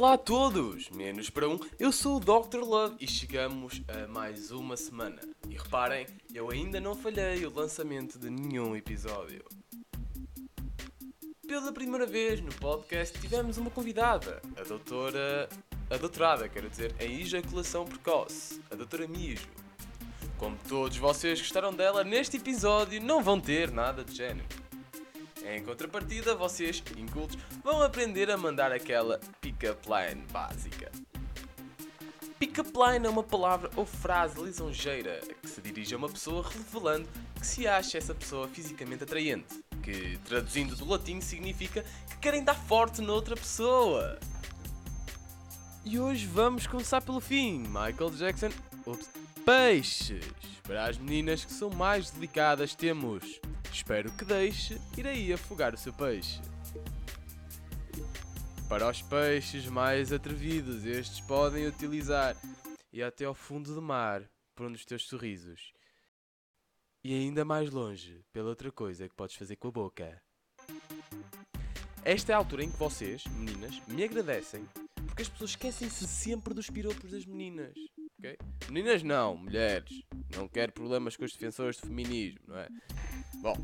Olá a todos, menos para um, eu sou o Dr. Love e chegamos a mais uma semana. E reparem, eu ainda não falhei o lançamento de nenhum episódio. Pela primeira vez no podcast tivemos uma convidada, a doutora... a doutorada, quero dizer, em ejaculação precoce, a doutora Mijo. Como todos vocês gostaram dela, neste episódio não vão ter nada de género. Em contrapartida, vocês, incultos, vão aprender a mandar aquela pick-up line básica. Pick-up line é uma palavra ou frase lisonjeira que se dirige a uma pessoa revelando que se acha essa pessoa fisicamente atraente, que traduzindo do latim significa que querem dar forte noutra pessoa. E hoje vamos começar pelo fim. Michael Jackson. Ups. Peixes. Para as meninas que são mais delicadas temos Espero que deixe ir aí afogar o seu peixe. Para os peixes mais atrevidos, estes podem utilizar e até ao fundo do mar por um dos teus sorrisos. E ainda mais longe, pela outra coisa que podes fazer com a boca. Esta é a altura em que vocês, meninas, me agradecem porque as pessoas esquecem-se sempre dos piropos das meninas. Okay? Meninas não, mulheres. Não quero problemas com os defensores de feminismo, não é? Bom,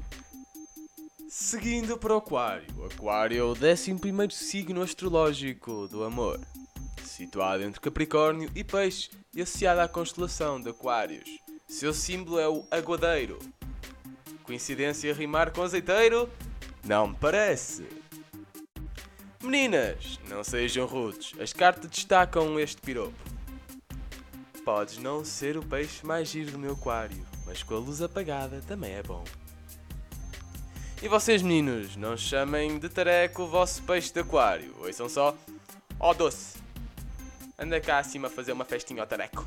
seguindo para o Aquário. O Aquário é o 11 signo astrológico do amor, situado entre Capricórnio e Peixe e associado à constelação de Aquários. Seu símbolo é o aguadeiro. Coincidência rimar com azeiteiro? Não me parece. Meninas, não sejam rudes, as cartas destacam este piropo. Podes não ser o peixe mais giro do meu aquário, mas com a luz apagada também é bom. E vocês, meninos, não chamem de tareco o vosso peixe de aquário. Ouçam só. Ó oh, doce, anda cá acima a fazer uma festinha ao tareco.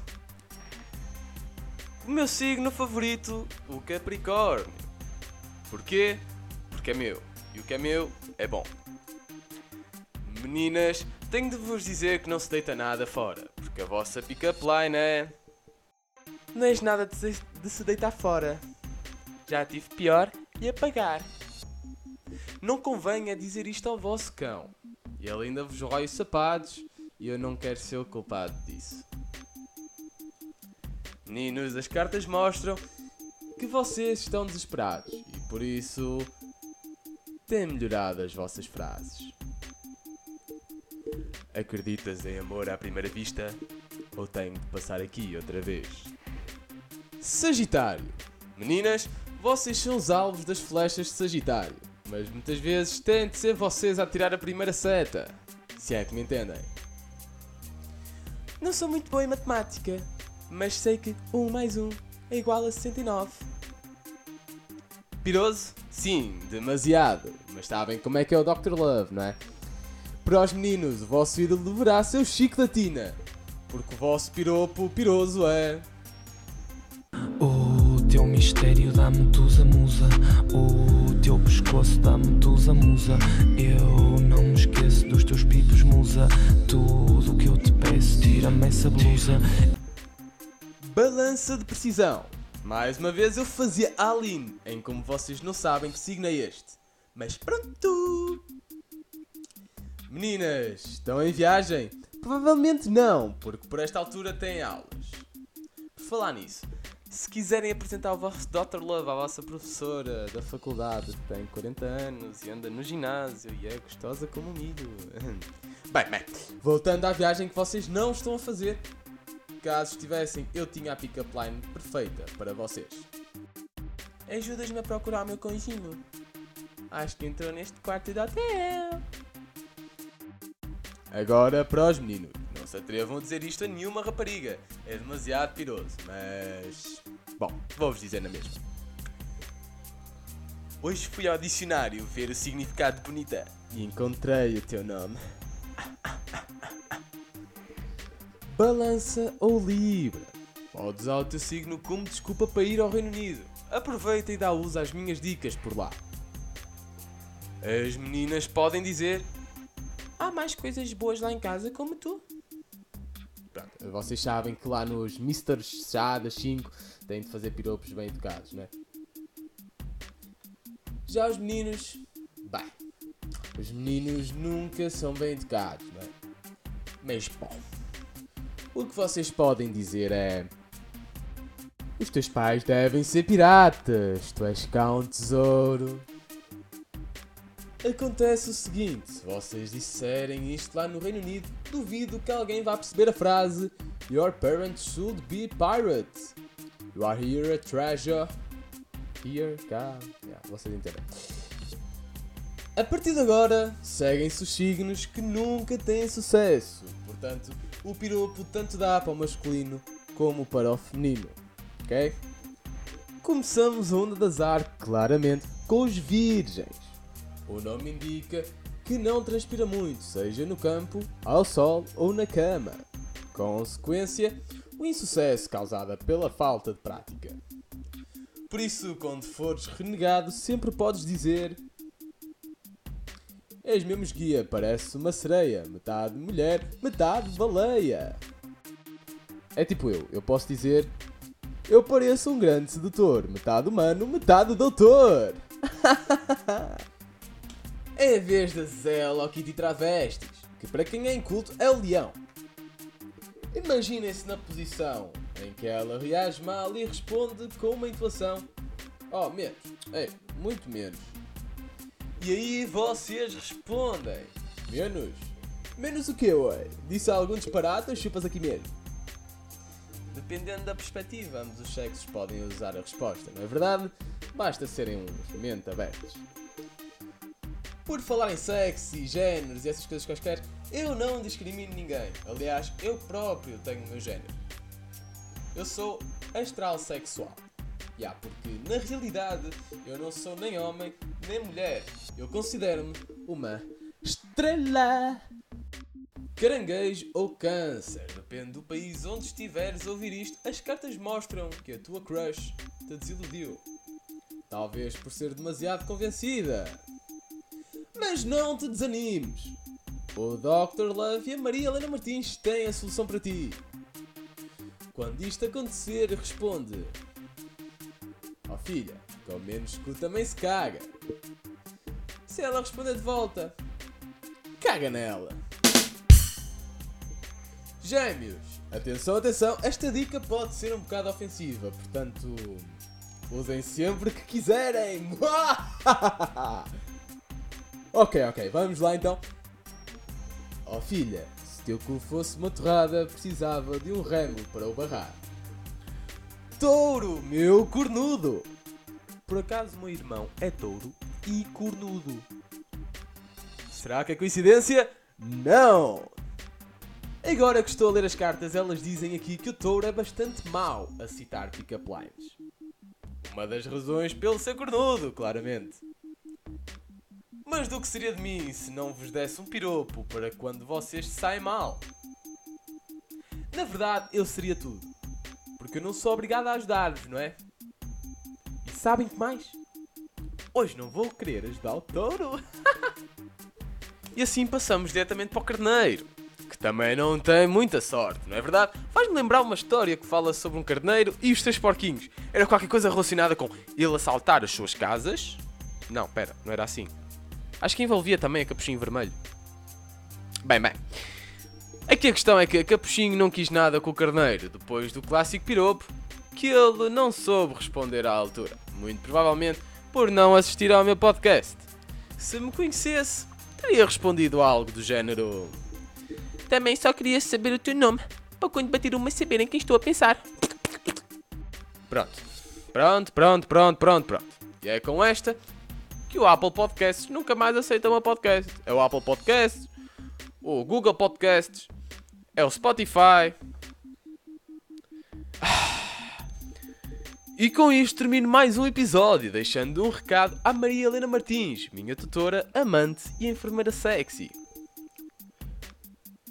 O meu signo favorito, o Capricórnio. Porquê? Porque é meu. E o que é meu é bom. Meninas, tenho de vos dizer que não se deita nada fora. A vossa pick-up line é. Não és nada de se, de se deitar fora. Já tive pior e a pagar. Não convém é dizer isto ao vosso cão. Ele ainda vos rói os sapatos e eu não quero ser o culpado disso. Meninos, as cartas mostram que vocês estão desesperados e por isso têm melhorado as vossas frases. Acreditas em amor à primeira vista? Ou tenho de passar aqui outra vez? Sagitário. Meninas, vocês são os alvos das flechas de Sagitário, mas muitas vezes têm de ser vocês a tirar a primeira seta. Se é que me entendem. Não sou muito boa em matemática, mas sei que 1 mais 1 é igual a 69. Piroso? Sim, demasiado. Mas sabem como é que é o Dr. Love, não é? Para os meninos, o vosso ídolo deverá ser o Chico da Tina. Porque o vosso piropo piroso é. O teu mistério dá-me tusa musa. O teu pescoço dá-me tusa musa. Eu não me esqueço dos teus pipos musa. Tudo o que eu te peço, tira-me essa blusa. Balança de precisão. Mais uma vez eu fazia Aline, em como vocês não sabem que signo é este. Mas pronto! Meninas, estão em viagem? Provavelmente não, porque por esta altura têm aulas. Por falar nisso, se quiserem apresentar o vosso Dr. Love à vossa professora da faculdade que tem 40 anos e anda no ginásio e é gostosa como um milho. Bem, bem, voltando à viagem que vocês não estão a fazer. Caso estivessem, eu tinha a pick-up line perfeita para vocês. Ajudas-me a procurar o meu conjunto. Acho que entrou neste quarto de hotel. Agora para os meninos. Não se atrevam a dizer isto a nenhuma rapariga. É demasiado piroso, mas. Bom, vou-vos dizer na mesma. Hoje fui ao dicionário ver o significado de bonita e encontrei o teu nome. Balança ou Libra. Podes usar o teu signo como desculpa para ir ao Reino Unido. Aproveita e dá uso às minhas dicas por lá. As meninas podem dizer há mais coisas boas lá em casa como tu. Pronto, vocês sabem que lá nos Misters já das 5 têm de fazer piropos bem educados, né? Já os meninos, bem, os meninos nunca são bem educados, não é? Mas bom, o que vocês podem dizer é. Os teus pais devem ser piratas, tu és cá um tesouro. Acontece o seguinte: se vocês disserem isto lá no Reino Unido, duvido que alguém vá perceber a frase Your parents should be pirates. You are here a treasure. Here, cá. Yeah, vocês entendem. A partir de agora, seguem-se os signos que nunca têm sucesso. Portanto, o piropo tanto dá para o masculino como para o feminino. Ok? Começamos a onda de azar, claramente, com os virgens. O nome indica que não transpira muito, seja no campo, ao sol ou na cama. Consequência, o insucesso causado pela falta de prática. Por isso, quando fores renegado, sempre podes dizer: És mesmo guia, parece uma sereia, metade mulher, metade baleia. É tipo eu, eu posso dizer: Eu pareço um grande sedutor, metade humano, metade doutor. é a vez da Zé Kitty Travestis, que para quem é inculto é o leão. Imaginem-se na posição em que ela reage mal e responde com uma inflação. Oh, menos. É, muito menos. E aí vocês respondem. Menos? Menos o que, ué? Disse algum disparate ou chupas aqui mesmo? Dependendo da perspectiva, ambos os sexos podem usar a resposta, não é verdade? Basta serem uns mente abertos. Por falar em sexo e géneros e essas coisas quaisquer, eu não discrimino ninguém. Aliás, eu próprio tenho o meu género. Eu sou astral sexual. Yeah, porque na realidade eu não sou nem homem nem mulher. Eu considero-me uma estrela. Caranguejo ou câncer, depende do país onde estiveres a ouvir isto, as cartas mostram que a tua crush te desiludiu. Talvez por ser demasiado convencida. Mas não te desanimes. O Dr. Love e a Maria Helena Martins têm a solução para ti. Quando isto acontecer, responde: Ó oh filha, com menos que também se caga. Se ela responder de volta, caga nela. Gêmeos, atenção, atenção, esta dica pode ser um bocado ofensiva, portanto, usem sempre que quiserem. ok, ok, vamos lá então. Oh filha, se teu cu fosse uma torrada, precisava de um remo para o barrar. Touro, meu cornudo! Por acaso o meu irmão é touro e cornudo. Será que é coincidência? Não! Agora que estou a ler as cartas, elas dizem aqui que o touro é bastante mau a citar pick-up lines. Uma das razões pelo ser cornudo, claramente. Mas do que seria de mim se não vos desse um piropo para quando vocês saem mal? Na verdade, eu seria tudo. Porque eu não sou obrigado a ajudar-vos, não é? E sabem que mais? Hoje não vou querer ajudar o touro. e assim passamos diretamente para o carneiro. Que também não tem muita sorte, não é verdade? Faz-me lembrar uma história que fala sobre um carneiro e os três porquinhos. Era qualquer coisa relacionada com ele assaltar as suas casas. Não, pera, não era assim. Acho que envolvia também a Capuchinho Vermelho. Bem, bem. Aqui a questão é que a Capuchinho não quis nada com o carneiro depois do clássico piropo, que ele não soube responder à altura. Muito provavelmente por não assistir ao meu podcast. Se me conhecesse, teria respondido algo do género. Também só queria saber o teu nome, para quando bater uma saber em quem estou a pensar. Pronto. Pronto, pronto, pronto, pronto, pronto. E é com esta que o Apple Podcasts nunca mais aceita uma podcast. É o Apple Podcasts, o Google Podcasts, é o Spotify. E com isto termino mais um episódio, deixando um recado à Maria Helena Martins, minha tutora, amante e enfermeira sexy.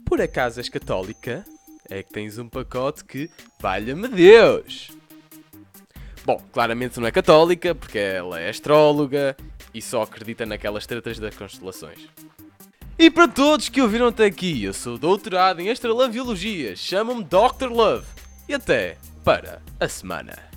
Por acaso és católica? É que tens um pacote que valha-me Deus! Bom, claramente não é católica, porque ela é astróloga e só acredita naquelas tretas das constelações. E para todos que ouviram até aqui, eu sou doutorado em Astroloviologia, chamam-me Dr. Love. E até para a semana.